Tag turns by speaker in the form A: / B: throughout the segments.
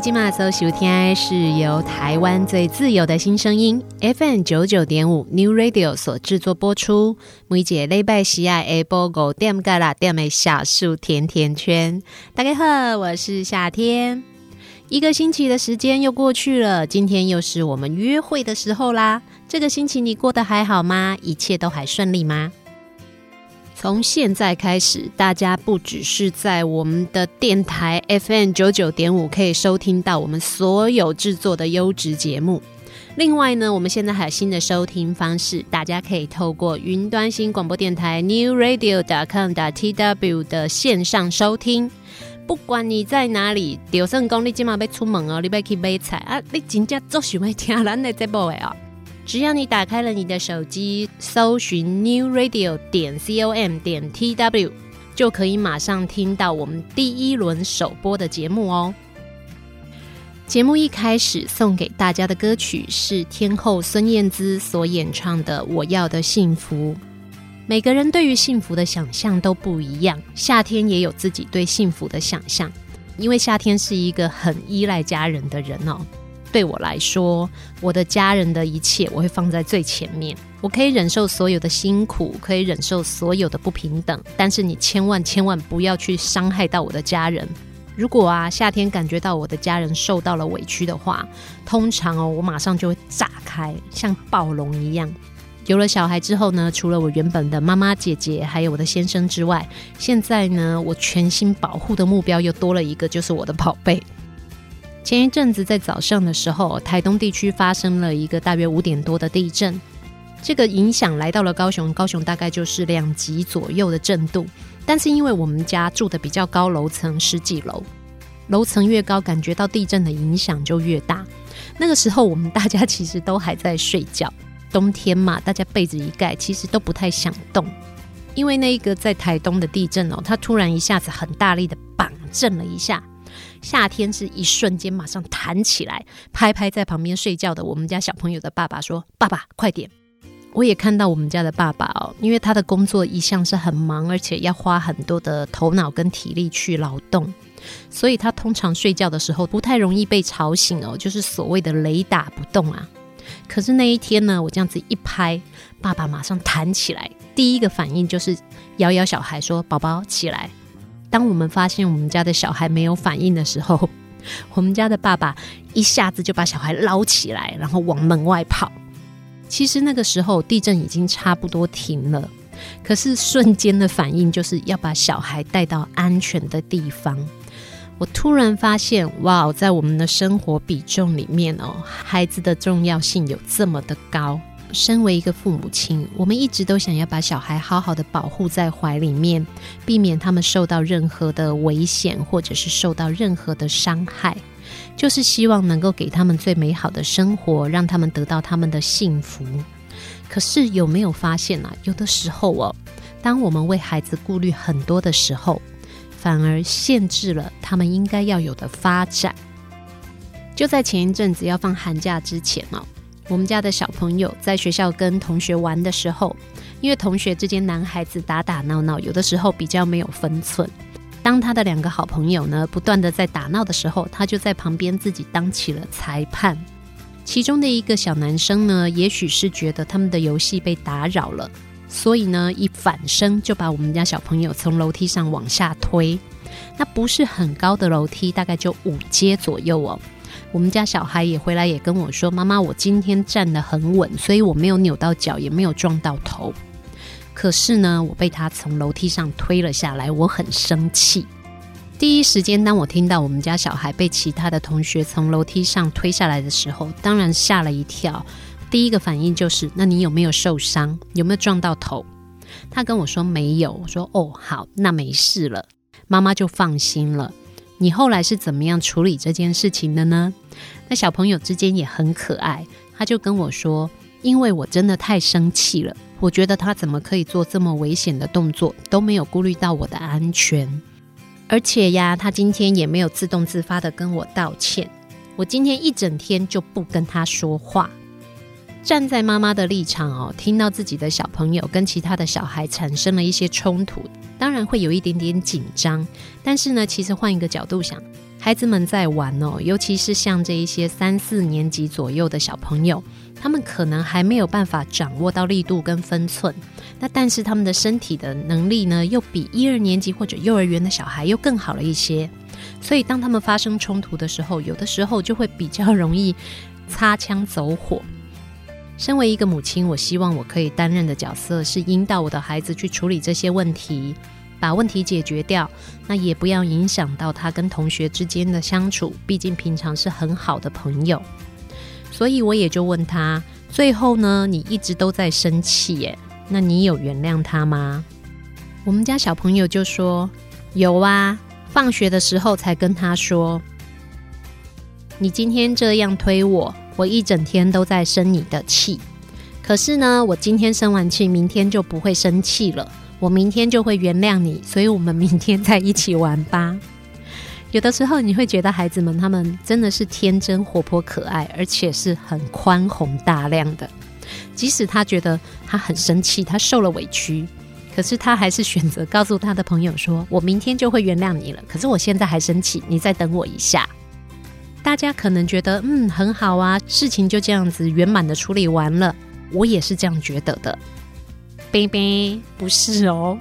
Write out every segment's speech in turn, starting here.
A: 今晚所收听的是由台湾最自由的新声音 FM 九九点五 New Radio 所制作播出。每节礼拜四下播五点到六点的小树甜甜圈。大家好，我是夏天。一个星期的时间又过去了，今天又是我们约会的时候啦。这个星期你过得还好吗？一切都还顺利吗？从现在开始，大家不只是在我们的电台 FM 九九点五可以收听到我们所有制作的优质节目。另外呢，我们现在还有新的收听方式，大家可以透过云端新广播电台 newradio.com.tw 的线上收听。不管你在哪里，就算讲你今晚要出门哦，你要去买菜啊，你真正做喜欢听咱的节目的哦。只要你打开了你的手机，搜寻 New Radio 点 com 点 tw，就可以马上听到我们第一轮首播的节目哦。节目一开始送给大家的歌曲是天后孙燕姿所演唱的《我要的幸福》。
B: 每个人对于幸福的想象都不一样。夏天也有自己对幸福的想象，因为夏天是一个很依赖家人的人哦。对我来说，我的家人的一切我会放在最前面。我可以忍受所有的辛苦，可以忍受所有的不平等，但是你千万千万不要去伤害到我的家人。如果啊，夏天感觉到我的家人受到了委屈的话，通常哦，我马上就会炸开，像暴龙一样。有了小孩之后呢，除了我原本的妈妈、姐姐，还有我的先生之外，现在呢，我全心保护的目标又多了一个，就是我的宝贝。前一阵子在早上的时候，台东地区发生了一个大约五点多的地震，这个影响来到了高雄，高雄大概就是两级左右的震度。但是因为我们家住的比较高楼层，十几楼，楼层越高，感觉到地震的影响就越大。那个时候我们大家其实都还在睡觉。冬天嘛，大家被子一盖，其实都不太想动，因为那一个在台东的地震哦，它突然一下子很大力的绑震了一下，夏天是一瞬间马上弹起来，拍拍在旁边睡觉的我们家小朋友的爸爸说：“爸爸，快点！”我也看到我们家的爸爸哦，因为他的工作一向是很忙，而且要花很多的头脑跟体力去劳动，所以他通常睡觉的时候不太容易被吵醒哦，就是所谓的雷打不动啊。可是那一天呢，我这样子一拍，爸爸马上弹起来，第一个反应就是摇摇小孩说：“宝宝起来。”当我们发现我们家的小孩没有反应的时候，我们家的爸爸一下子就把小孩捞起来，然后往门外跑。其实那个时候地震已经差不多停了，可是瞬间的反应就是要把小孩带到安全的地方。我突然发现，哇，在我们的生活比重里面哦，孩子的重要性有这么的高。身为一个父母亲，我们一直都想要把小孩好好的保护在怀里面，避免他们受到任何的危险，或者是受到任何的伤害，就是希望能够给他们最美好的生活，让他们得到他们的幸福。可是有没有发现啊？有的时候哦，当我们为孩子顾虑很多的时候，反而限制了他们应该要有的发展。就在前一阵子要放寒假之前哦，我们家的小朋友在学校跟同学玩的时候，因为同学之间男孩子打打闹闹，有的时候比较没有分寸。当他的两个好朋友呢，不断的在打闹的时候，他就在旁边自己当起了裁判。其中的一个小男生呢，也许是觉得他们的游戏被打扰了。所以呢，一反身就把我们家小朋友从楼梯上往下推。那不是很高的楼梯，大概就五阶左右哦。我们家小孩也回来也跟我说：“妈妈，我今天站得很稳，所以我没有扭到脚，也没有撞到头。可是呢，我被他从楼梯上推了下来，我很生气。第一时间，当我听到我们家小孩被其他的同学从楼梯上推下来的时候，当然吓了一跳。”第一个反应就是，那你有没有受伤？有没有撞到头？他跟我说没有。我说哦，好，那没事了，妈妈就放心了。你后来是怎么样处理这件事情的呢？那小朋友之间也很可爱，他就跟我说，因为我真的太生气了，我觉得他怎么可以做这么危险的动作，都没有顾虑到我的安全，而且呀，他今天也没有自动自发的跟我道歉。我今天一整天就不跟他说话。站在妈妈的立场哦，听到自己的小朋友跟其他的小孩产生了一些冲突，当然会有一点点紧张。但是呢，其实换一个角度想，孩子们在玩哦，尤其是像这一些三四年级左右的小朋友，他们可能还没有办法掌握到力度跟分寸。那但是他们的身体的能力呢，又比一二年级或者幼儿园的小孩又更好了一些。所以当他们发生冲突的时候，有的时候就会比较容易擦枪走火。身为一个母亲，我希望我可以担任的角色是引导我的孩子去处理这些问题，把问题解决掉。那也不要影响到他跟同学之间的相处，毕竟平常是很好的朋友。所以我也就问他，最后呢，你一直都在生气耶，那你有原谅他吗？我们家小朋友就说有啊，放学的时候才跟他说，你今天这样推我。我一整天都在生你的气，可是呢，我今天生完气，明天就不会生气了。我明天就会原谅你，所以我们明天再一起玩吧。有的时候你会觉得孩子们他们真的是天真活泼可爱，而且是很宽宏大量的。即使他觉得他很生气，他受了委屈，可是他还是选择告诉他的朋友说：“我明天就会原谅你了。”可是我现在还生气，你再等我一下。大家可能觉得，嗯，很好啊，事情就这样子圆满的处理完了。我也是这样觉得的。baby，不是哦。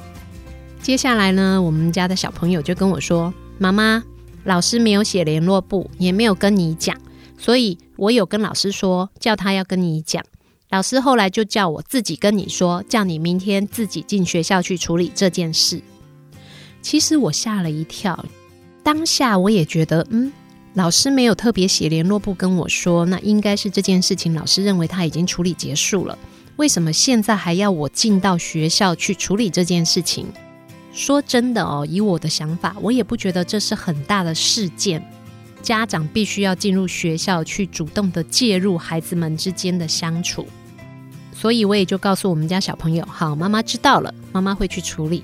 B: 接下来呢，我们家的小朋友就跟我说：“妈妈，老师没有写联络簿，也没有跟你讲，所以我有跟老师说，叫他要跟你讲。老师后来就叫我自己跟你说，叫你明天自己进学校去处理这件事。”其实我吓了一跳，当下我也觉得，嗯，老师没有特别写联络簿跟我说，那应该是这件事情老师认为他已经处理结束了。为什么现在还要我进到学校去处理这件事情？说真的哦，以我的想法，我也不觉得这是很大的事件。家长必须要进入学校去主动的介入孩子们之间的相处，所以我也就告诉我们家小朋友：好，妈妈知道了，妈妈会去处理。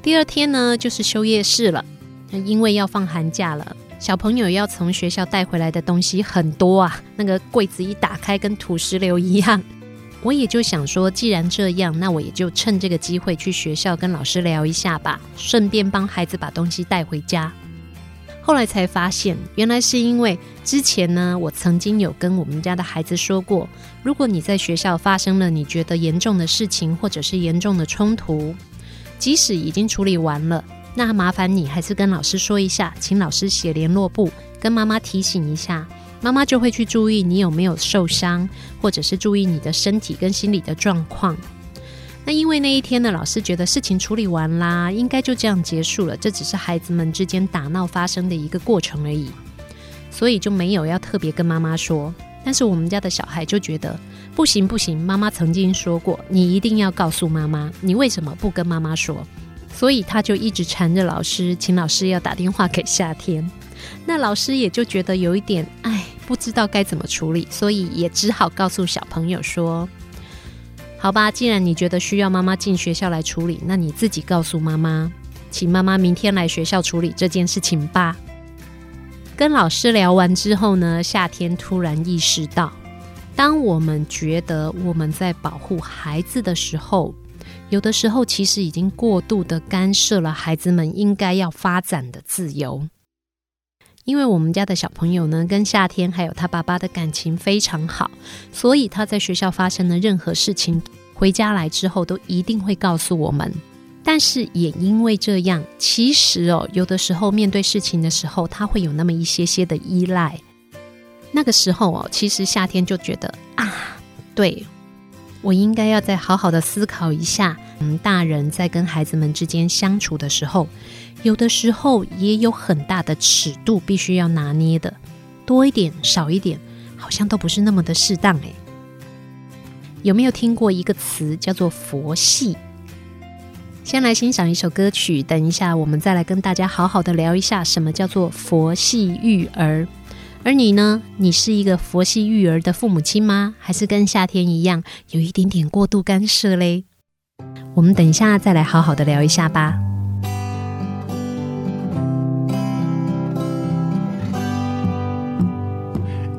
B: 第二天呢，就是休业式了，因为要放寒假了，小朋友要从学校带回来的东西很多啊，那个柜子一打开，跟土石流一样。我也就想说，既然这样，那我也就趁这个机会去学校跟老师聊一下吧，顺便帮孩子把东西带回家。后来才发现，原来是因为之前呢，我曾经有跟我们家的孩子说过，如果你在学校发生了你觉得严重的事情，或者是严重的冲突，即使已经处理完了，那麻烦你还是跟老师说一下，请老师写联络簿，跟妈妈提醒一下。妈妈就会去注意你有没有受伤，或者是注意你的身体跟心理的状况。那因为那一天呢，老师觉得事情处理完啦，应该就这样结束了，这只是孩子们之间打闹发生的一个过程而已，所以就没有要特别跟妈妈说。但是我们家的小孩就觉得不行不行，妈妈曾经说过，你一定要告诉妈妈，你为什么不跟妈妈说？所以他就一直缠着老师，请老师要打电话给夏天。那老师也就觉得有一点，哎，不知道该怎么处理，所以也只好告诉小朋友说：“好吧，既然你觉得需要妈妈进学校来处理，那你自己告诉妈妈，请妈妈明天来学校处理这件事情吧。”跟老师聊完之后呢，夏天突然意识到，当我们觉得我们在保护孩子的时候，有的时候其实已经过度的干涉了孩子们应该要发展的自由。因为我们家的小朋友呢，跟夏天还有他爸爸的感情非常好，所以他在学校发生的任何事情，回家来之后都一定会告诉我们。但是也因为这样，其实哦，有的时候面对事情的时候，他会有那么一些些的依赖。那个时候哦，其实夏天就觉得啊，对。我应该要再好好的思考一下，嗯，大人在跟孩子们之间相处的时候，有的时候也有很大的尺度必须要拿捏的，多一点少一点，好像都不是那么的适当诶。有没有听过一个词叫做佛系？先来欣赏一首歌曲，等一下我们再来跟大家好好的聊一下什么叫做佛系育儿。而你呢？你是一个佛系育儿的父母亲吗？还是跟夏天一样有一点点过度干涉嘞？我们等一下再来好好的聊一下吧。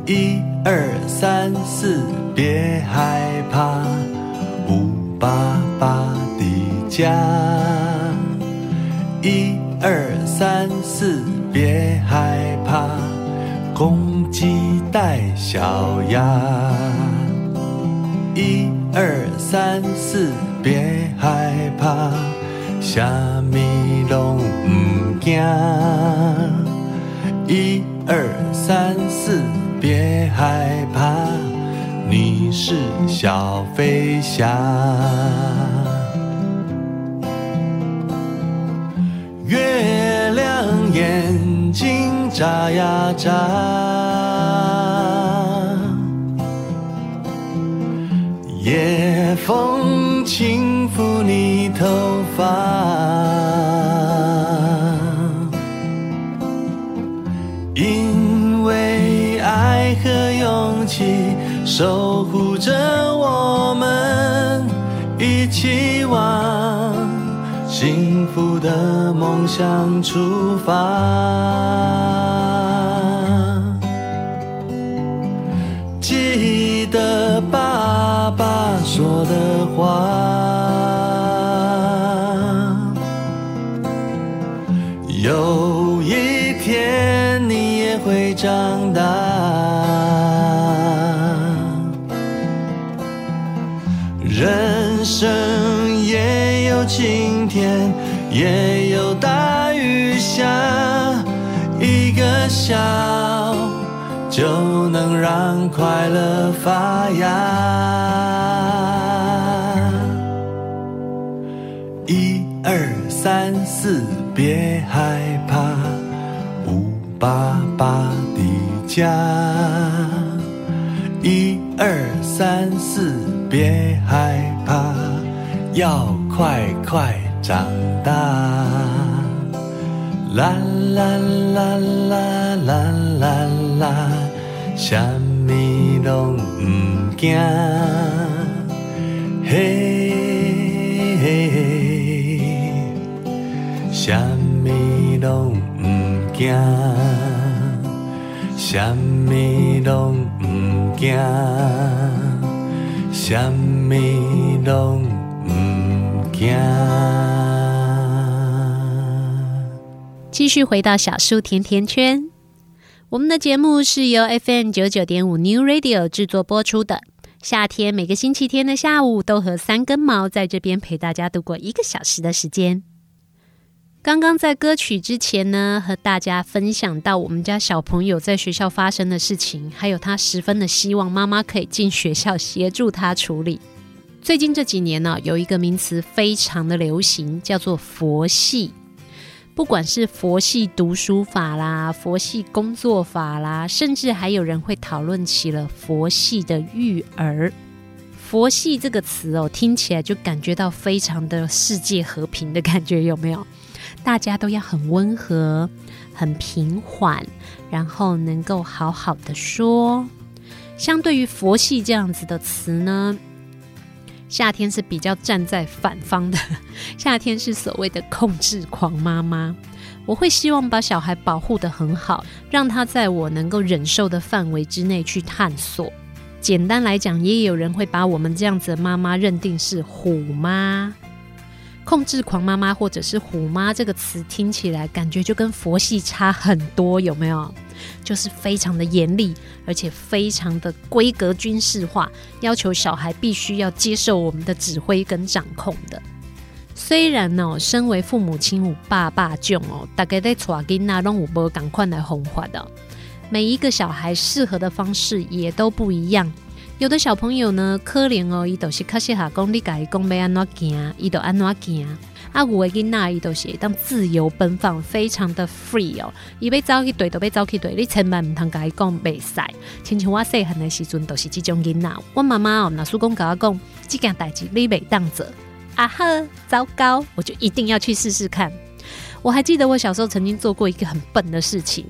C: 一二三四，别害怕，五爸爸的家。一二三四，别害怕。公鸡带小鸭，一二三四，别害怕，虾米拢唔惊。一二三四，别害怕，你是小飞侠。月亮眼。眨呀眨，夜风轻抚你头发，因为爱和勇气守护着我们，一起往幸福的梦想出发。我有一天你也会长大，人生也有晴天，也有大雨，下一个笑就能让快乐发芽。三四，别害怕，五爸爸的家。一二三四，别害怕，要快快长大。啦啦啦啦啦啦啦，什么拢不惊，嘿拢唔惊，什么拢唔惊，什么拢唔惊。
B: 继续回到小树甜甜圈，我们的节目是由 FM 九九点五 New Radio 制作播出的。夏天每个星期天的下午，都和三根毛在这边陪大家度过一个小时的时间。刚刚在歌曲之前呢，和大家分享到我们家小朋友在学校发生的事情，还有他十分的希望妈妈可以进学校协助他处理。最近这几年呢，有一个名词非常的流行，叫做佛系。不管是佛系读书法啦，佛系工作法啦，甚至还有人会讨论起了佛系的育儿。佛系这个词哦，听起来就感觉到非常的世界和平的感觉，有没有？大家都要很温和、很平缓，然后能够好好的说。相对于“佛系”这样子的词呢，夏天是比较站在反方的。夏天是所谓的控制狂妈妈，我会希望把小孩保护得很好，让他在我能够忍受的范围之内去探索。简单来讲，也有人会把我们这样子的妈妈认定是虎妈。控制狂妈妈或者是虎妈这个词听起来感觉就跟佛系差很多，有没有？就是非常的严厉，而且非常的规格军事化，要求小孩必须要接受我们的指挥跟掌控的。虽然呢、哦，身为父母亲有爸爸囧哦，大概在带囡仔拢有无赶快来哄化的，每一个小孩适合的方式也都不一样。有的小朋友呢，可怜哦，伊都是较适合讲你家己讲要安怎行，伊就安怎行。啊，有的囡仔伊都是当自由奔放，非常的 free 哦，伊要走去对就要走去对，你千万唔通家己讲袂使。亲像我细汉的时阵，都是这种囡仔。我妈妈哦，若是讲甲我讲，这件代志你袂当做，啊呵，糟糕，我就一定要去试试看。我还记得我小时候曾经做过一个很笨的事情。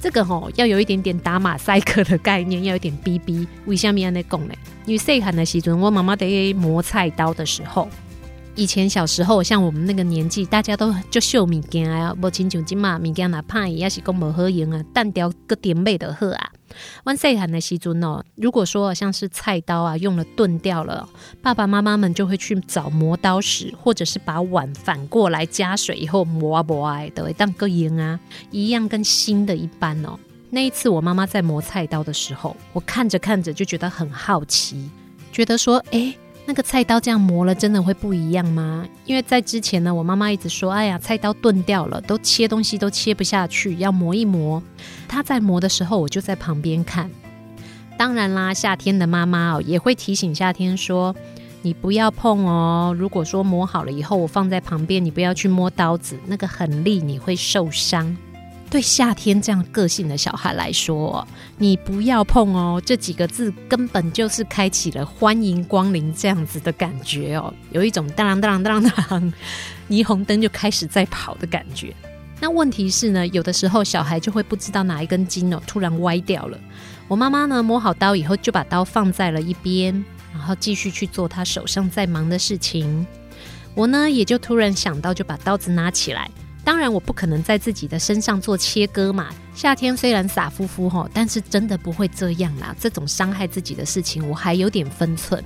B: 这个吼、哦、要有一点点打马赛克的概念，要有点逼逼。为什么安尼讲呢？因为细汉的时阵，我妈妈在磨菜刀的时候，以前小时候像我们那个年纪，大家都就秀物件啊，无亲像今嘛物件哪怕也是讲无好用啊，单雕个点背的好啊。我细汉的时阵哦，如果说像是菜刀啊用了钝掉了，爸爸妈妈们就会去找磨刀石，或者是把碗反过来加水以后磨啊磨啊，都会当个用啊，一样跟新的一般哦。那一次我妈妈在磨菜刀的时候，我看着看着就觉得很好奇，觉得说，哎。那个菜刀这样磨了，真的会不一样吗？因为在之前呢，我妈妈一直说：“哎呀，菜刀钝掉了，都切东西都切不下去，要磨一磨。”她在磨的时候，我就在旁边看。当然啦，夏天的妈妈哦，也会提醒夏天说：“你不要碰哦。如果说磨好了以后，我放在旁边，你不要去摸刀子，那个很利，你会受伤。”对夏天这样个性的小孩来说，你不要碰哦，这几个字根本就是开启了欢迎光临这样子的感觉哦，有一种当啷当啷当当，霓虹灯就开始在跑的感觉。那问题是呢，有的时候小孩就会不知道哪一根筋哦，突然歪掉了。我妈妈呢，磨好刀以后就把刀放在了一边，然后继续去做她手上在忙的事情。我呢，也就突然想到，就把刀子拿起来。当然，我不可能在自己的身上做切割嘛。夏天虽然傻乎乎吼，但是真的不会这样啦。这种伤害自己的事情，我还有点分寸。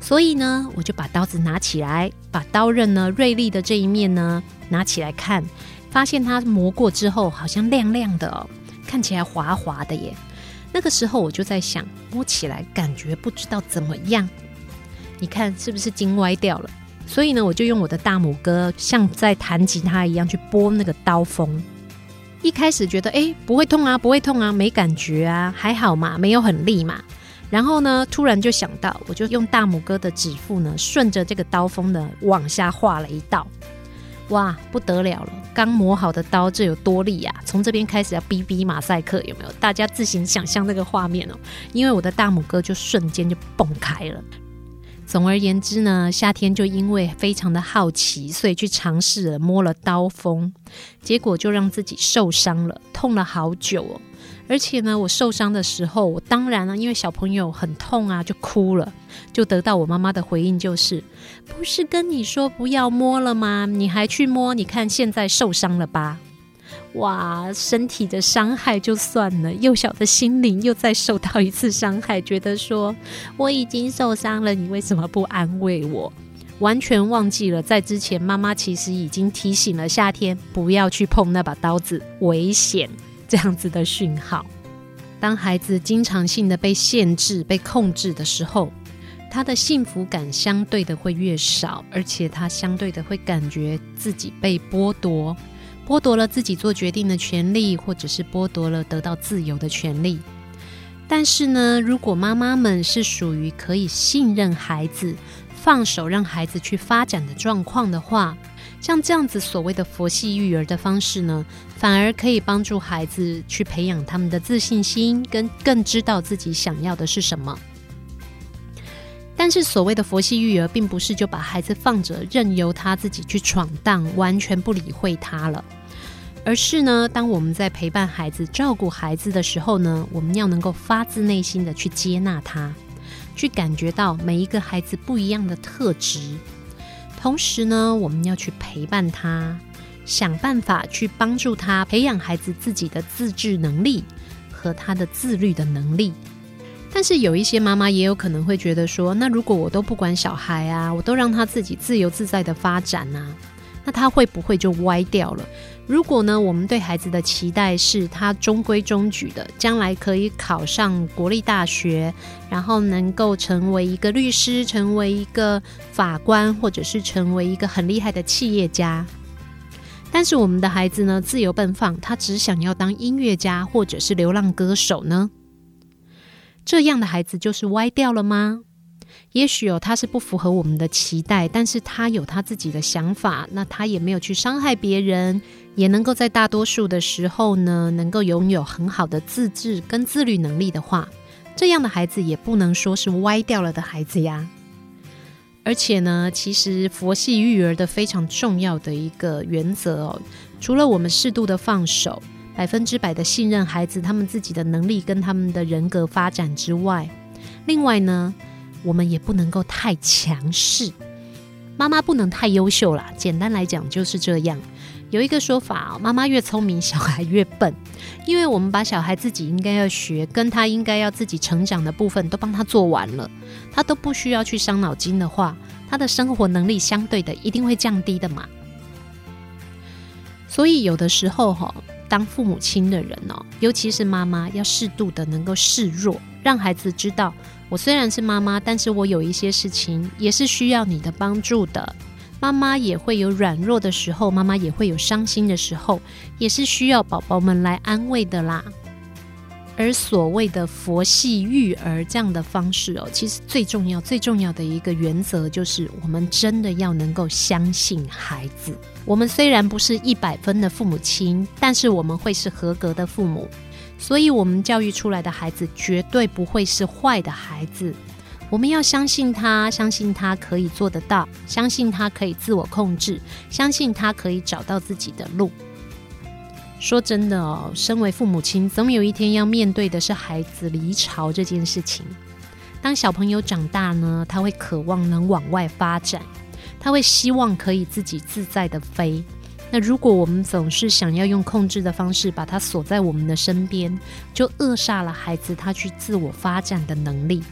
B: 所以呢，我就把刀子拿起来，把刀刃呢锐利的这一面呢拿起来看，发现它磨过之后好像亮亮的哦，看起来滑滑的耶。那个时候我就在想，摸起来感觉不知道怎么样。你看是不是筋歪掉了？所以呢，我就用我的大拇哥像在弹吉他一样去拨那个刀锋。一开始觉得哎，不会痛啊，不会痛啊，没感觉啊，还好嘛，没有很利嘛。然后呢，突然就想到，我就用大拇哥的指腹呢，顺着这个刀锋呢往下划了一道。哇，不得了了！刚磨好的刀，这有多利呀？从这边开始要逼逼马赛克，有没有？大家自行想象那个画面哦。因为我的大拇哥就瞬间就崩开了。总而言之呢，夏天就因为非常的好奇，所以去尝试了摸了刀锋，结果就让自己受伤了，痛了好久哦。而且呢，我受伤的时候，我当然呢，因为小朋友很痛啊，就哭了，就得到我妈妈的回应就是：不是跟你说不要摸了吗？你还去摸，你看现在受伤了吧？哇，身体的伤害就算了，幼小的心灵又再受到一次伤害，觉得说我已经受伤了，你为什么不安慰我？完全忘记了，在之前妈妈其实已经提醒了夏天不要去碰那把刀子，危险这样子的讯号。当孩子经常性的被限制、被控制的时候，他的幸福感相对的会越少，而且他相对的会感觉自己被剥夺。剥夺了自己做决定的权利，或者是剥夺了得到自由的权利。但是呢，如果妈妈们是属于可以信任孩子、放手让孩子去发展的状况的话，像这样子所谓的佛系育儿的方式呢，反而可以帮助孩子去培养他们的自信心，跟更知道自己想要的是什么。但是所谓的佛系育儿，并不是就把孩子放着，任由他自己去闯荡，完全不理会他了。而是呢，当我们在陪伴孩子、照顾孩子的时候呢，我们要能够发自内心的去接纳他，去感觉到每一个孩子不一样的特质。同时呢，我们要去陪伴他，想办法去帮助他培养孩子自己的自制能力和他的自律的能力。但是有一些妈妈也有可能会觉得说，那如果我都不管小孩啊，我都让他自己自由自在的发展啊，那他会不会就歪掉了？如果呢，我们对孩子的期待是他中规中矩的，将来可以考上国立大学，然后能够成为一个律师，成为一个法官，或者是成为一个很厉害的企业家。但是我们的孩子呢，自由奔放，他只想要当音乐家或者是流浪歌手呢？这样的孩子就是歪掉了吗？也许哦，他是不符合我们的期待，但是他有他自己的想法，那他也没有去伤害别人，也能够在大多数的时候呢，能够拥有很好的自制跟自律能力的话，这样的孩子也不能说是歪掉了的孩子呀。而且呢，其实佛系育儿的非常重要的一个原则哦，除了我们适度的放手，百分之百的信任孩子他们自己的能力跟他们的人格发展之外，另外呢。我们也不能够太强势，妈妈不能太优秀啦。简单来讲就是这样。有一个说法，妈妈越聪明，小孩越笨。因为我们把小孩自己应该要学，跟他应该要自己成长的部分都帮他做完了，他都不需要去伤脑筋的话，他的生活能力相对的一定会降低的嘛。所以有的时候哈，当父母亲的人哦，尤其是妈妈，要适度的能够示弱，让孩子知道。我虽然是妈妈，但是我有一些事情也是需要你的帮助的。妈妈也会有软弱的时候，妈妈也会有伤心的时候，也是需要宝宝们来安慰的啦。而所谓的佛系育儿这样的方式哦，其实最重要、最重要的一个原则就是，我们真的要能够相信孩子。我们虽然不是一百分的父母亲，但是我们会是合格的父母。所以，我们教育出来的孩子绝对不会是坏的孩子。我们要相信他，相信他可以做得到，相信他可以自我控制，相信他可以找到自己的路。说真的哦，身为父母亲，总有一天要面对的是孩子离巢这件事情。当小朋友长大呢，他会渴望能往外发展，他会希望可以自己自在的飞。那如果我们总是想要用控制的方式把他锁在我们的身边，就扼杀了孩子他去自我发展的能力。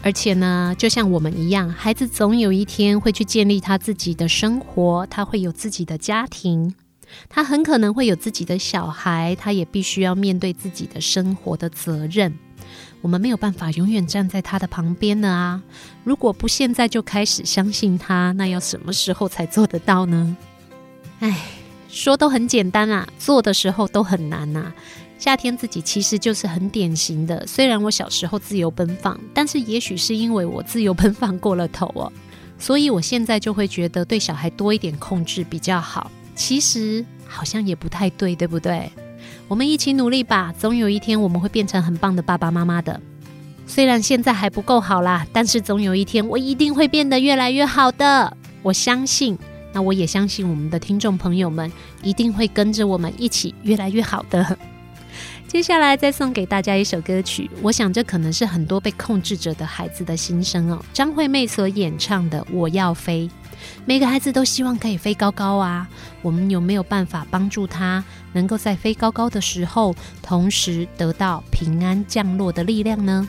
B: 而且呢，就像我们一样，孩子总有一天会去建立他自己的生活，他会有自己的家庭，他很可能会有自己的小孩，他也必须要面对自己的生活的责任。我们没有办法永远站在他的旁边呢啊！如果不现在就开始相信他，那要什么时候才做得到呢？唉，说都很简单啊，做的时候都很难呐。夏天自己其实就是很典型的。虽然我小时候自由奔放，但是也许是因为我自由奔放过了头哦，所以我现在就会觉得对小孩多一点控制比较好。其实好像也不太对，对不对？我们一起努力吧，总有一天我们会变成很棒的爸爸妈妈的。虽然现在还不够好啦，但是总有一天我一定会变得越来越好的。我相信，那我也相信我们的听众朋友们一定会跟着我们一起越来越好的。接下来再送给大家一首歌曲，我想这可能是很多被控制着的孩子的心声哦。张惠妹所演唱的《我要飞》，每个孩子都希望可以飞高高啊。我们有没有办法帮助他，能够在飞高高的时候，同时得到平安降落的力量呢？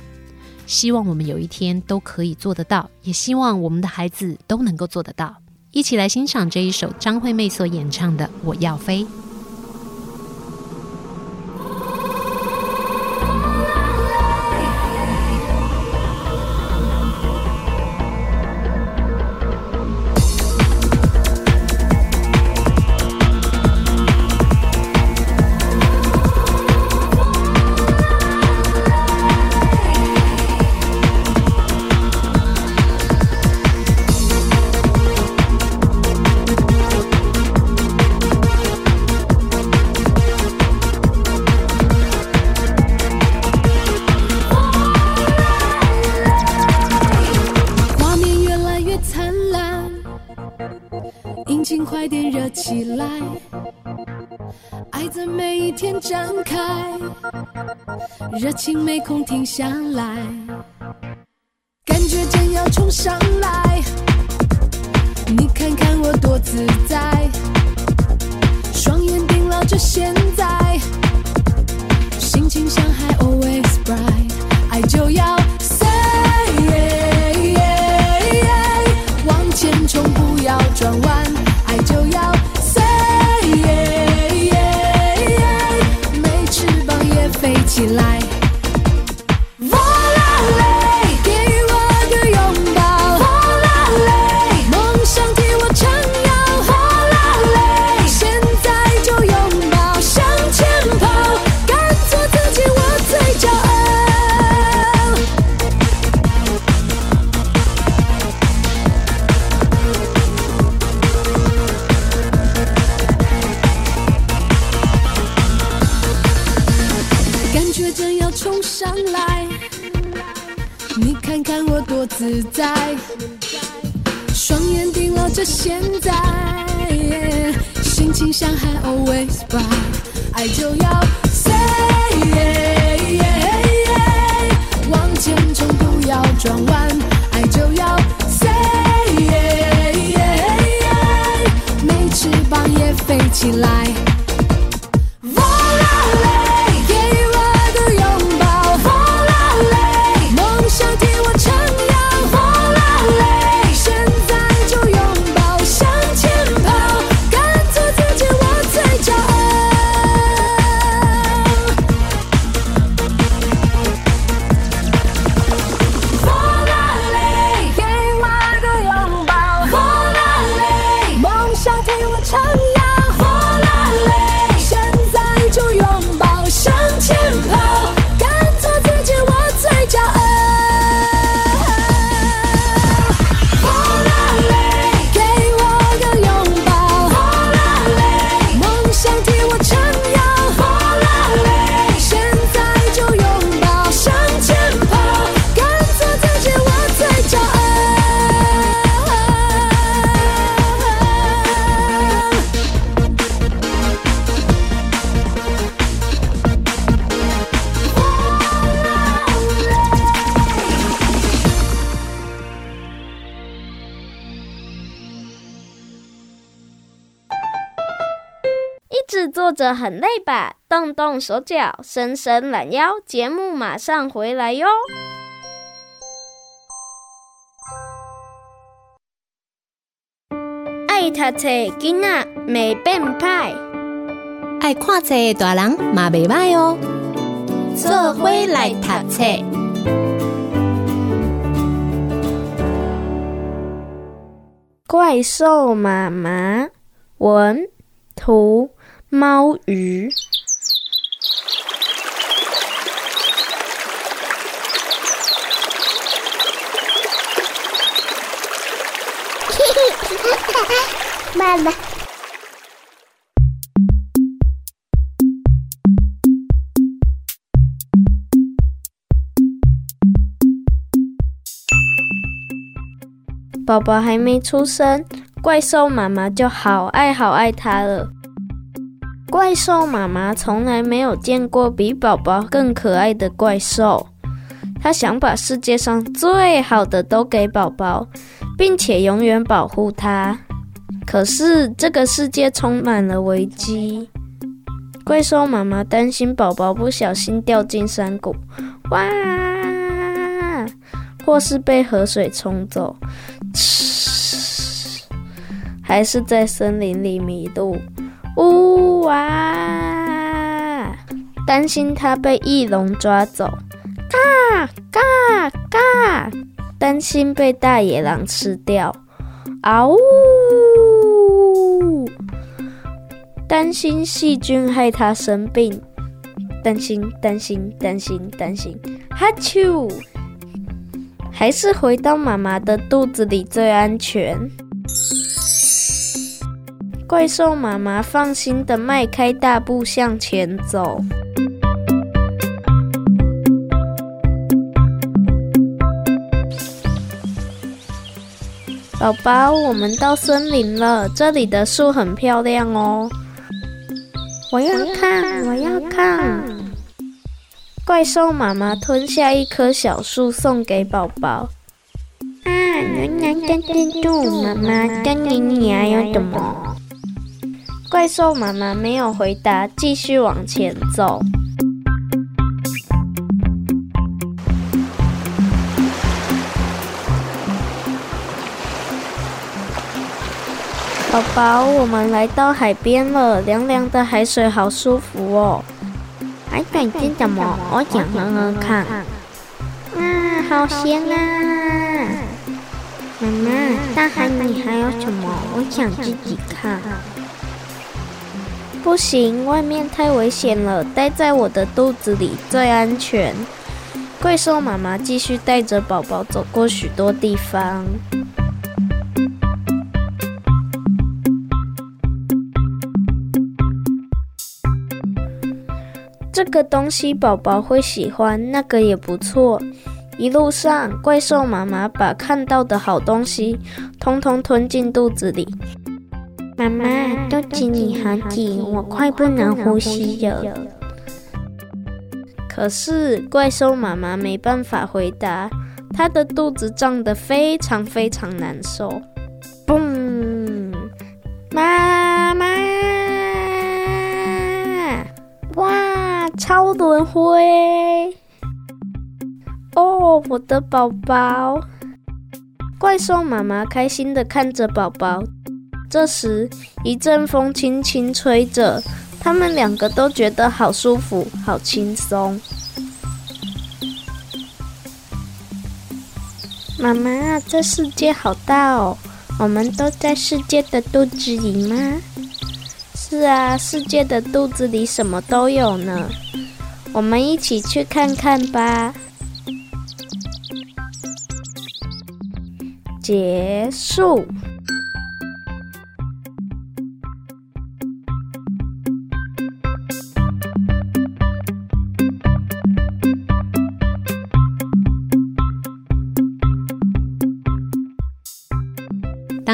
B: 希望我们有一天都可以做得到，也希望我们的孩子都能够做得到。一起来欣赏这一首张惠妹所演唱的《我要飞》。
D: 热情没空停下来，感觉正要冲上来。你看看我多自在，双眼盯牢着现在，心情像海 always bright，爱就要 say yeah, yeah, yeah，往前冲不要转
E: 弯，飞很累吧？动动手脚，伸伸懒腰，节目马上回来哟。
F: 爱读册囡仔未变歹，
B: 爱看册大人嘛未歹哦。
F: 做伙来读册。怪兽妈妈文图。猫鱼。
G: 妈妈，
F: 宝宝还没出生，怪兽妈妈就好爱好爱他了。怪兽妈妈从来没有见过比宝宝更可爱的怪兽，她想把世界上最好的都给宝宝。并且永远保护他。可是这个世界充满了危机，怪兽妈妈担心宝宝不小心掉进山谷，哇，或是被河水冲走，还是在森林里迷路，呜哇，担心他被翼龙抓走，嘎嘎嘎。担心被大野狼吃掉，啊呜！担心细菌害他生病，担心担心担心担心，哈啾！还是回到妈妈的肚子里最安全。怪兽妈妈放心的迈开大步向前走。宝宝，我们到森林了，这里的树很漂亮哦。我要看，我要看。怪兽妈妈吞下一棵小树，送给宝宝。啊，原来在这里，妈妈跟你你还有什么？怪兽妈妈没有回答，继续往前走。宝宝，我们来到海边了，凉凉的海水好舒服哦。海水是什么？我想喝喝看。啊，好咸啊！妈妈，大海里还有什么？我想自己看。不行，外面太危险了，待在我的肚子里最安全。怪兽妈妈继续带着宝宝走过许多地方。这个东西宝宝会喜欢，那个也不错。一路上，怪兽妈妈把看到的好东西通通吞进肚子里。妈妈，肚子里好紧，我快不能呼吸了。可是怪兽妈妈没办法回答，她的肚子胀得非常非常难受。嘣，妈妈。哇超轮回！哦，我的宝宝！怪兽妈妈开心地看着宝宝。这时，一阵风轻轻吹着，他们两个都觉得好舒服、好轻松。妈妈，这世界好大哦！我们都在世界的肚子里吗？是啊，世界的肚子里什么都有呢。我们一起去看看吧。结束。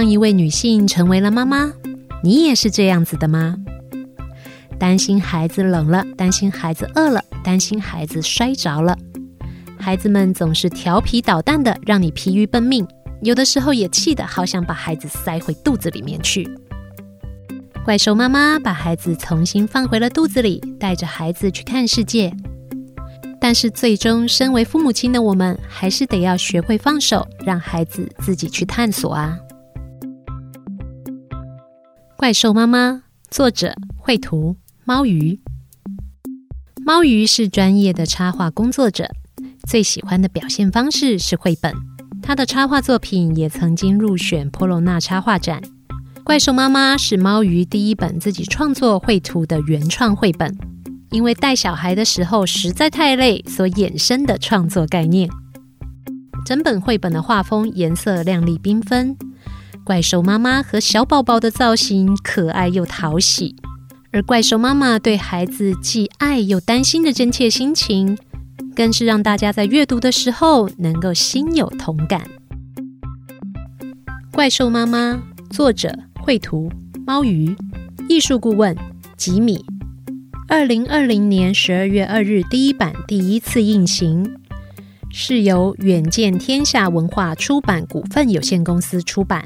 B: 一位女性成为了妈妈，你也是这样子的吗？担心孩子冷了，担心孩子饿了，担心孩子摔着了。孩子们总是调皮捣蛋的，让你疲于奔命。有的时候也气得好想把孩子塞回肚子里面去。怪兽妈妈把孩子重新放回了肚子里，带着孩子去看世界。但是最终，身为父母亲的我们，还是得要学会放手，让孩子自己去探索啊。怪兽妈妈，作者绘图猫鱼。猫鱼是专业的插画工作者，最喜欢的表现方式是绘本。他的插画作品也曾经入选波隆纳插画展。怪兽妈妈是猫鱼第一本自己创作绘图的原创绘本，因为带小孩的时候实在太累所衍生的创作概念。整本绘本的画风颜色亮丽缤纷，怪兽妈妈和小宝宝的造型可爱又讨喜。而怪兽妈妈对孩子既爱又担心的真切心情，更是让大家在阅读的时候能够心有同感。怪兽妈妈，作者绘图猫鱼，艺术顾问吉米。二零二零年十二月二日第一版第一次印行，是由远见天下文化出版股份有限公司出版。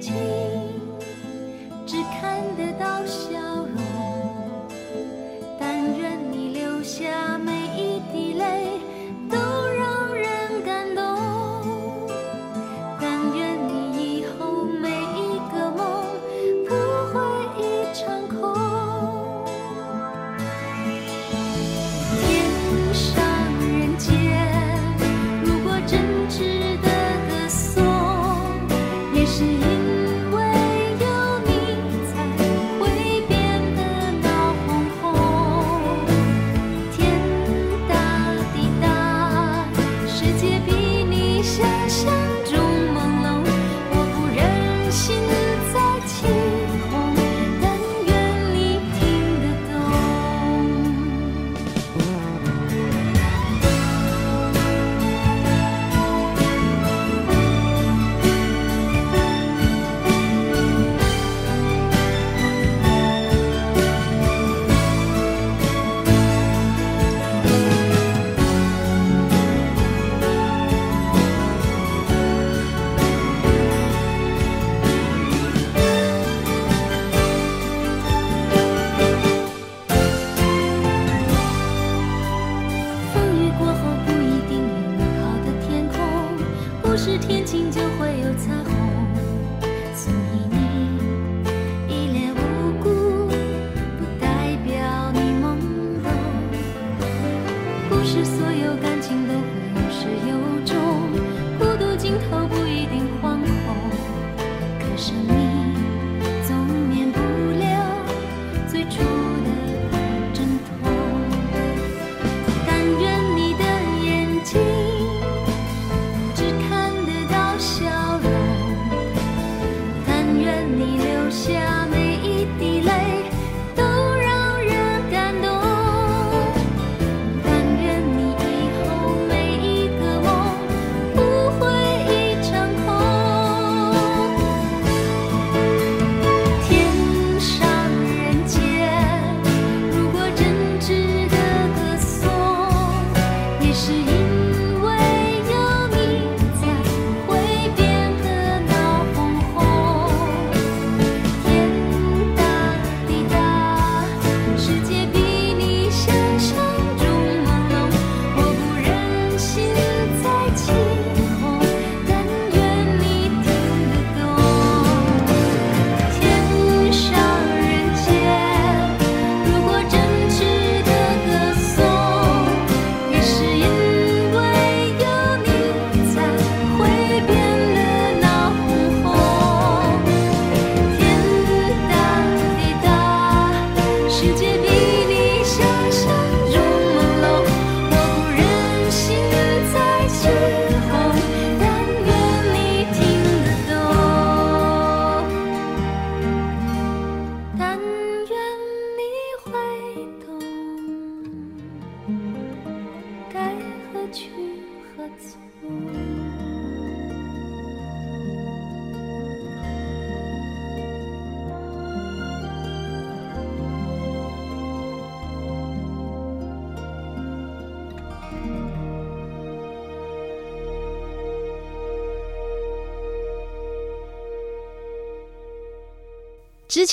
H: 只看得到笑容，但愿你留下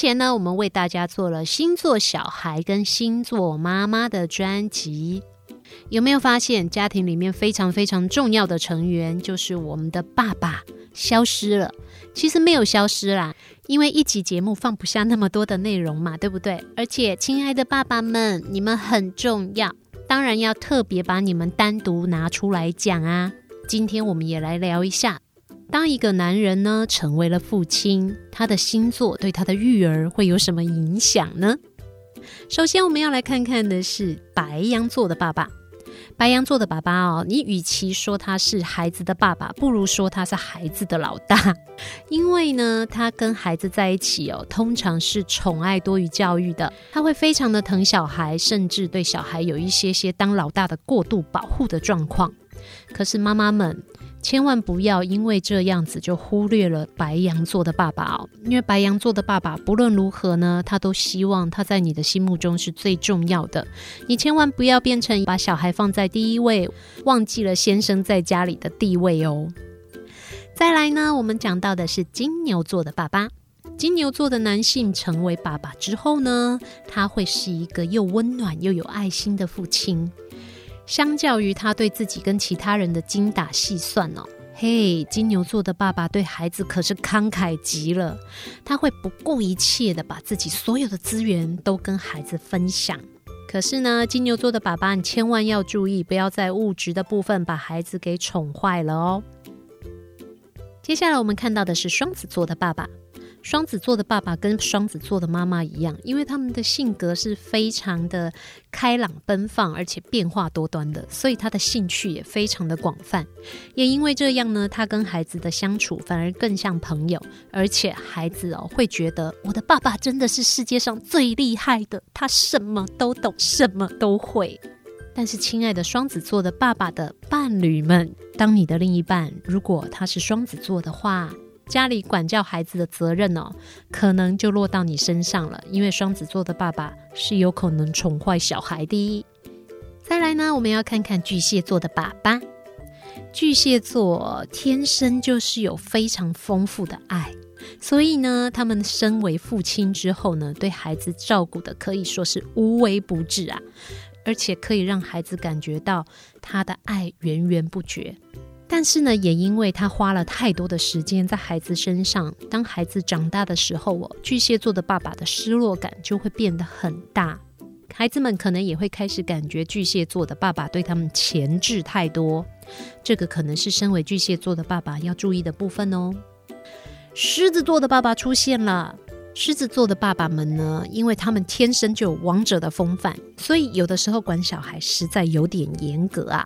B: 前呢，我们为大家做了星座小孩跟星座妈妈的专辑，有没有发现家庭里面非常非常重要的成员就是我们的爸爸消失了？其实没有消失啦，因为一集节目放不下那么多的内容嘛，对不对？而且，亲爱的爸爸们，你们很重要，当然要特别把你们单独拿出来讲啊。今天我们也来聊一下，当一个男人呢成为了父亲，他的星座对他的育儿会有什么影响呢？首先，我们要来看看的是白羊座的爸爸。白羊座的爸爸哦，你与其说他是孩子的爸爸，不如说他是孩子的老大，因为呢，他跟孩子在一起哦，通常是宠爱多于教育的，他会非常的疼小孩，甚至对小孩有一些些当老大的过度保护的状况。可是妈妈们千万不要因为这样子就忽略了白羊座的爸爸哦，因为白羊座的爸爸不论如何呢，他都希望他在你的心目中是最重要的。你千万不要变成把小孩放在第一位，忘记了先生在家里的地位哦。再来呢，我们讲到的是金牛座的爸爸。金牛座的男性成为爸爸之后呢，他会是一个又温暖又有爱心的父亲。相较于他对自己跟其他人的精打细算哦，嘿，金牛座的爸爸对孩子可是慷慨极了，他会不顾一切的把自己所有的资源都跟孩子分享。可是呢，金牛座的爸爸，你千万要注意，不要在物质的部分把孩子给宠坏了哦。接下来我们看到的是双子座的爸爸。双子座的爸爸跟双子座的妈妈一样，因为他们的性格是非常的开朗奔放，而且变化多端的，所以他的兴趣也非常的广泛。也因为这样呢，他跟孩子的相处反而更像朋友，而且孩子哦会觉得我的爸爸真的是世界上最厉害的，他什么都懂，什么都会。但是，亲爱的双子座的爸爸的伴侣们，当你的另一半如果他是双子座的话，家里管教孩子的责任哦，可能就落到你身上了。因为双子座的爸爸是有可能宠坏小孩的。再来呢，我们要看看巨蟹座的爸爸。巨蟹座天生就是有非常丰富的爱，所以呢，他们身为父亲之后呢，对孩子照顾的可以说是无微不至啊，而且可以让孩子感觉到他的爱源源不绝。但是呢，也因为他花了太多的时间在孩子身上，当孩子长大的时候，哦，巨蟹座的爸爸的失落感就会变得很大。孩子们可能也会开始感觉巨蟹座的爸爸对他们牵制太多，这个可能是身为巨蟹座的爸爸要注意的部分哦。狮子座的爸爸出现了。狮子座的爸爸们呢，因为他们天生就有王者的风范，所以有的时候管小孩实在有点严格啊。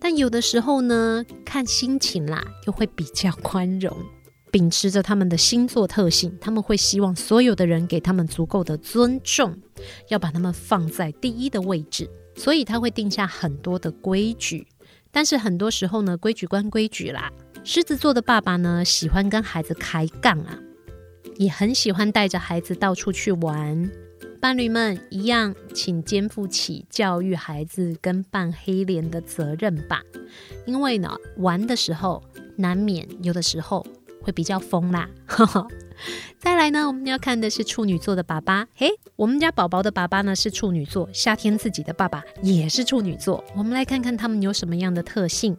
B: 但有的时候呢，看心情啦，又会比较宽容。秉持着他们的星座特性，他们会希望所有的人给他们足够的尊重，要把他们放在第一的位置。所以他会定下很多的规矩。但是很多时候呢，规矩归规矩啦。狮子座的爸爸呢，喜欢跟孩子开杠啊。也很喜欢带着孩子到处去玩，伴侣们一样，请肩负起教育孩子跟扮黑脸的责任吧。因为呢，玩的时候难免有的时候会比较疯啦。再来呢，我们要看的是处女座的爸爸。嘿，我们家宝宝的爸爸呢是处女座，夏天自己的爸爸也是处女座。我们来看看他们有什么样的特性。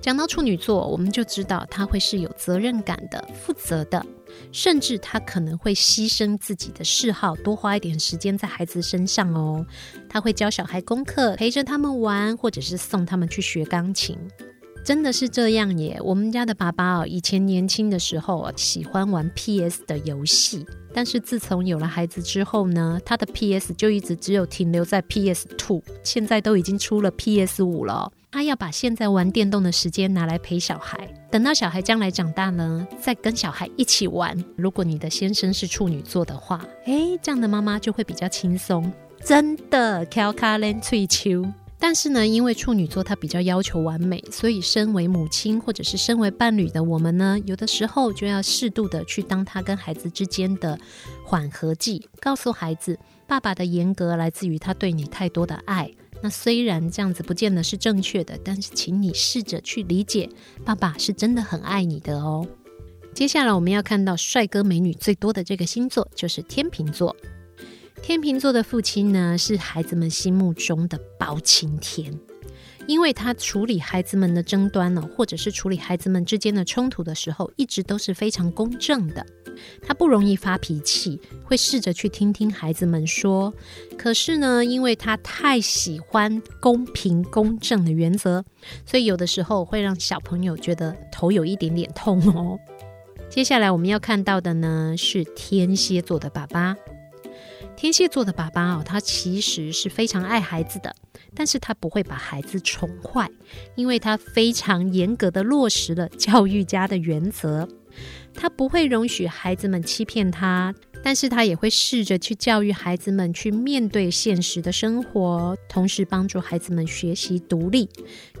B: 讲到处女座，我们就知道他会是有责任感的、负责的。甚至他可能会牺牲自己的嗜好，多花一点时间在孩子身上哦。他会教小孩功课，陪着他们玩，或者是送他们去学钢琴。真的是这样耶！我们家的爸爸哦，以前年轻的时候喜欢玩 PS 的游戏，但是自从有了孩子之后呢，他的 PS 就一直只有停留在 PS Two，现在都已经出了 PS 五了。他要把现在玩电动的时间拿来陪小孩，等到小孩将来长大呢，再跟小孩一起玩。如果你的先生是处女座的话，诶，这样的妈妈就会比较轻松，真的。巧卡连翠秋，但是呢，因为处女座他比较要求完美，所以身为母亲或者是身为伴侣的我们呢，有的时候就要适度的去当他跟孩子之间的缓和剂，告诉孩子，爸爸的严格来自于他对你太多的爱。那虽然这样子不见得是正确的，但是请你试着去理解，爸爸是真的很爱你的哦。接下来我们要看到帅哥美女最多的这个星座就是天秤座。天秤座的父亲呢，是孩子们心目中的包青天，因为他处理孩子们的争端呢，或者是处理孩子们之间的冲突的时候，一直都是非常公正的。他不容易发脾气，会试着去听听孩子们说。可是呢，因为他太喜欢公平公正的原则，所以有的时候会让小朋友觉得头有一点点痛哦。接下来我们要看到的呢，是天蝎座的爸爸。天蝎座的爸爸哦，他其实是非常爱孩子的，但是他不会把孩子宠坏，因为他非常严格的落实了教育家的原则。他不会容许孩子们欺骗他，但是他也会试着去教育孩子们去面对现实的生活，同时帮助孩子们学习独立。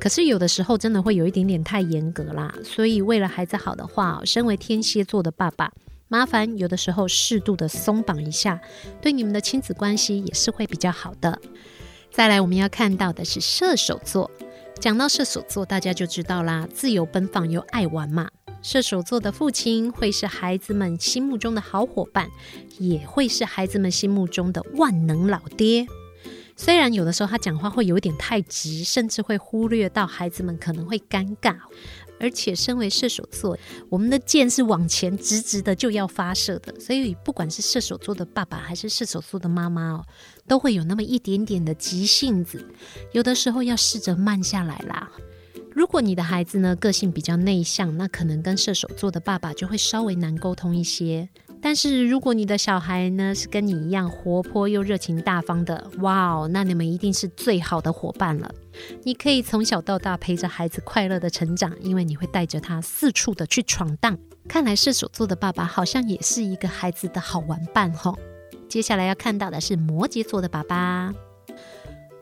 B: 可是有的时候真的会有一点点太严格啦，所以为了孩子好的话，身为天蝎座的爸爸，麻烦有的时候适度的松绑一下，对你们的亲子关系也是会比较好的。再来，我们要看到的是射手座。讲到射手座，大家就知道啦，自由奔放又爱玩嘛。射手座的父亲会是孩子们心目中的好伙伴，也会是孩子们心目中的万能老爹。虽然有的时候他讲话会有点太直，甚至会忽略到孩子们可能会尴尬。而且，身为射手座，我们的箭是往前直直的就要发射的，所以不管是射手座的爸爸还是射手座的妈妈哦，都会有那么一点点的急性子，有的时候要试着慢下来啦。如果你的孩子呢，个性比较内向，那可能跟射手座的爸爸就会稍微难沟通一些。但是如果你的小孩呢，是跟你一样活泼又热情大方的，哇哦，那你们一定是最好的伙伴了。你可以从小到大陪着孩子快乐的成长，因为你会带着他四处的去闯荡。看来射手座的爸爸好像也是一个孩子的好玩伴吼。接下来要看到的是摩羯座的爸爸，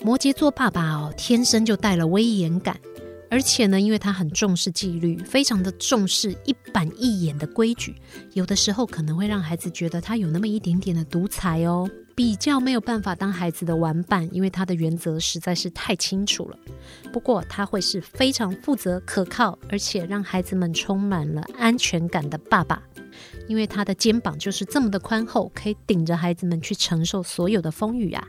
B: 摩羯座爸爸哦，天生就带了威严感。而且呢，因为他很重视纪律，非常的重视一板一眼的规矩，有的时候可能会让孩子觉得他有那么一点点的独裁哦，比较没有办法当孩子的玩伴，因为他的原则实在是太清楚了。不过他会是非常负责、可靠，而且让孩子们充满了安全感的爸爸，因为他的肩膀就是这么的宽厚，可以顶着孩子们去承受所有的风雨啊。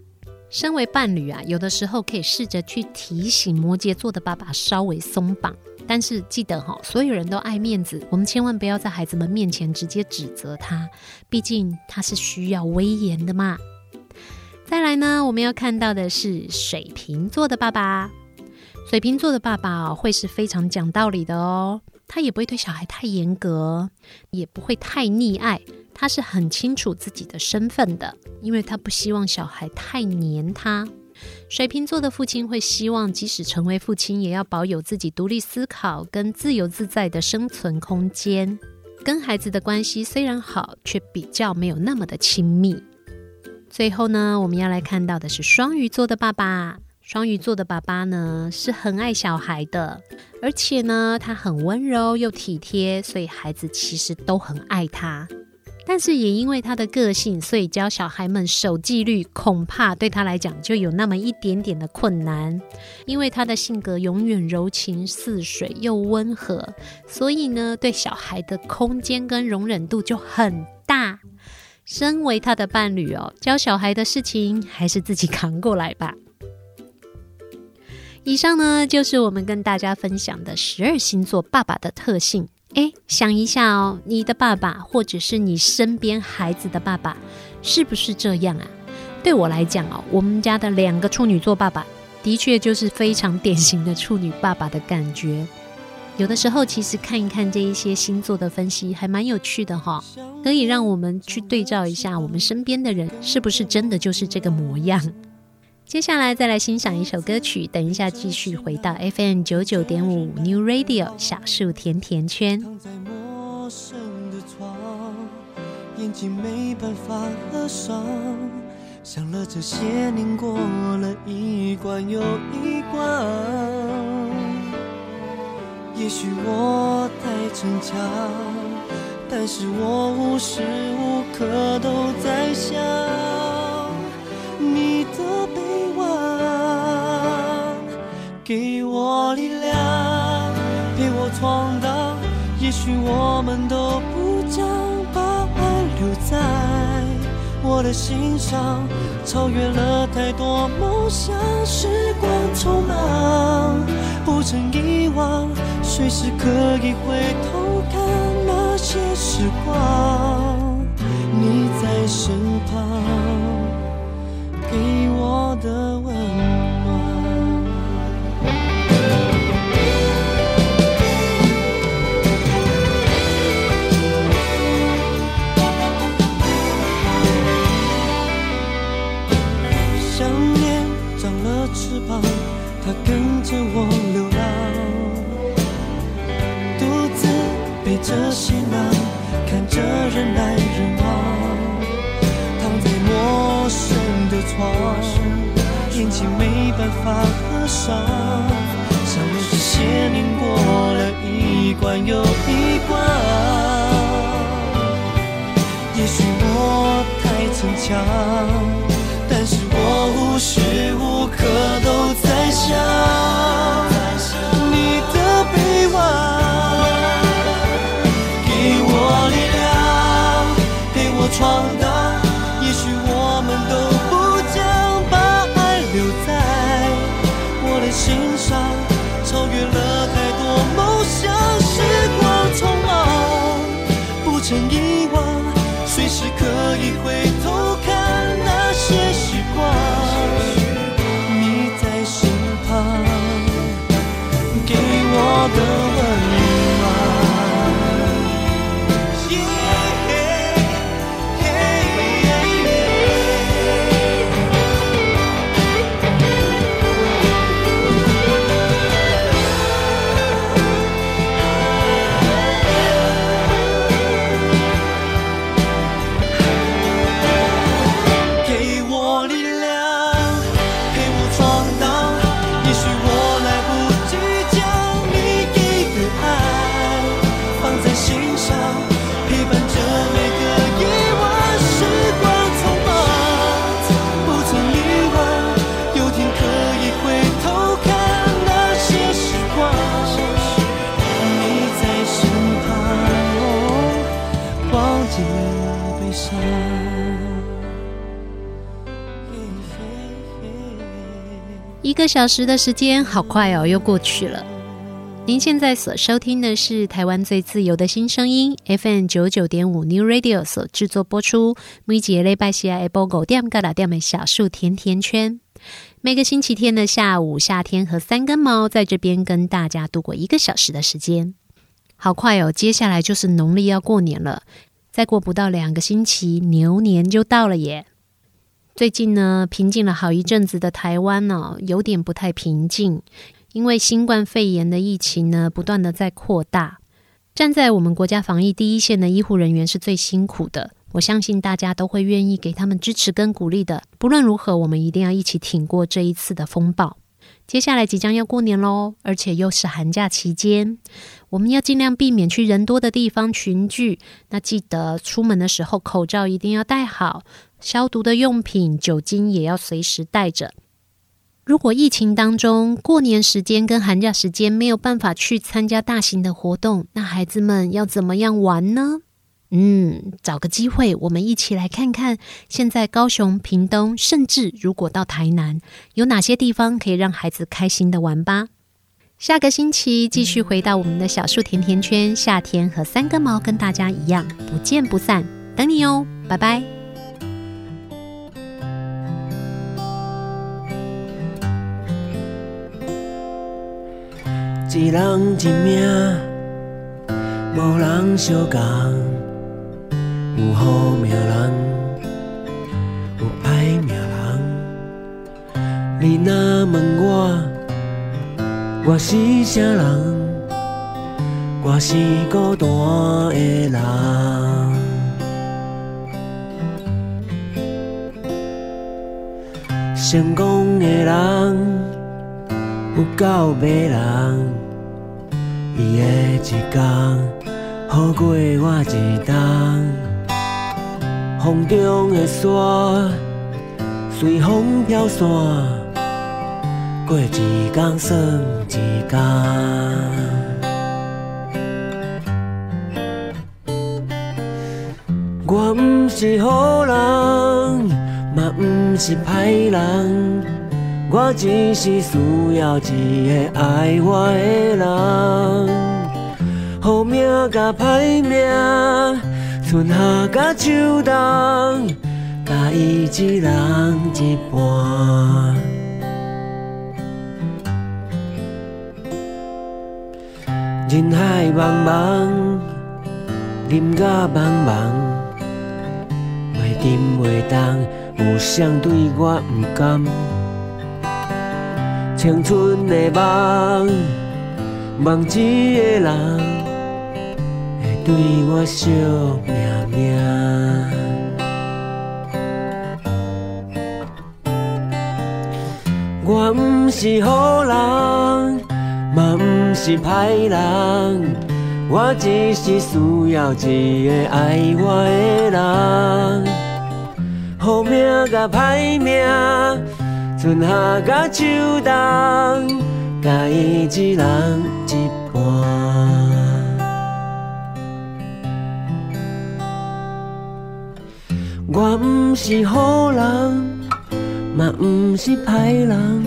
B: 身为伴侣啊，有的时候可以试着去提醒摩羯座的爸爸稍微松绑，但是记得哈，所有人都爱面子，我们千万不要在孩子们面前直接指责他，毕竟他是需要威严的嘛。再来呢，我们要看到的是水瓶座的爸爸，水瓶座的爸爸，会是非常讲道理的哦，他也不会对小孩太严格，也不会太溺爱。他是很清楚自己的身份的，因为他不希望小孩太黏他。水瓶座的父亲会希望，即使成为父亲，也要保有自己独立思考跟自由自在的生存空间。跟孩子的关系虽然好，却比较没有那么的亲密。最后呢，我们要来看到的是双鱼座的爸爸。双鱼座的爸爸呢，是很爱小孩的，而且呢，他很温柔又体贴，所以孩子其实都很爱他。但是也因为他的个性，所以教小孩们守纪律，恐怕对他来讲就有那么一点点的困难。因为他的性格永远柔情似水又温和，所以呢，对小孩的空间跟容忍度就很大。身为他的伴侣哦，教小孩的事情还是自己扛过来吧。以上呢，就是我们跟大家分享的十二星座爸爸的特性。哎，想一下哦，你的爸爸或者是你身边孩子的爸爸，是不是这样啊？对我来讲哦，我们家的两个处女座爸爸，的确就是非常典型的处女爸爸的感觉。有的时候，其实看一看这一些星座的分析，还蛮有趣的哈、可以让我们去对照一下我们身边的人，是不是真的就是这个模样。接下来再来欣赏一首歌曲，等一下继续回到 FM 九九点五 New Radio 小树甜甜圈。眼睛没办法合上，想了这些年过了一关又一关。也许我太逞强，但是我无时无刻都在想你的背。给我力量，陪我闯荡。也
I: 许我们都不将把爱留在我的心上，超越了太多梦想，时光匆忙，不曾遗忘，随时可以回头看那些时光，你在身旁，给我的温暖。想念长了翅膀，它跟着我，着行囊，看着人来人往，躺在陌生的床，眼睛没办法合上，想着这些年过了一关又一关，也许我太逞强。但是我无时无刻都
B: 个小时的时间好快哦，又过去了。您现在所收听的是台湾最自由的新声音 FM 九九点五 New Radio 所制作播出。每节礼拜四下播五点到六点的小树甜甜圈。每个星期天的下午，夏天和三根毛在这边跟大家度过一个小时的时间。好快哦，接下来就是农历要过年了，再过不到两个星期，牛年就到了耶。最近呢，平静了好一阵子的台湾呢，有点不太平静，因为新冠肺炎的疫情呢，不断的在扩大。站在我们国家防疫第一线的医护人员是最辛苦的，我相信大家都会愿意给他们支持跟鼓励的。不论如何，我们一定要一起挺过这一次的风暴。接下来即将要过年喽，而且又是寒假期间，我们要尽量避免去人多的地方群聚。那记得出门的时候，口罩一定要戴好。消毒的用品、酒精也要随时带着。如果疫情当中过年时间跟寒假时间没有办法去参加大型的活动，那孩子们要怎么样玩呢？嗯，找个机会，我们一起来看看现在高雄、屏东，甚至如果到台南，有哪些地方可以让孩子开心的玩吧。下个星期继续回到我们的小树甜甜圈，夏天和三根毛跟大家一样，不见不散，等你哦，拜拜。
J: 一人一命，无人相共。有好命人，有歹命人。你若问我，我是啥人？我是孤单的人。成功的人，有够迷人。伊的一天。好过我一冬，风中的沙随风飘散，过一天。算一天。我不是好人，嘛不是歹人。我只是需要一个爱我的人。好命甲歹命，春夏甲秋冬，甲伊一人一半。人海茫茫，人甲茫茫。袂沉袂动，有谁对我不甘？青春的梦，梦一个人会对我惜命命。我不是好人，嘛不是歹人，我只是需要一个爱我的人。好命甲歹命，春夏甲秋冬，甲伊一人一半。我毋是好人，嘛毋是歹人，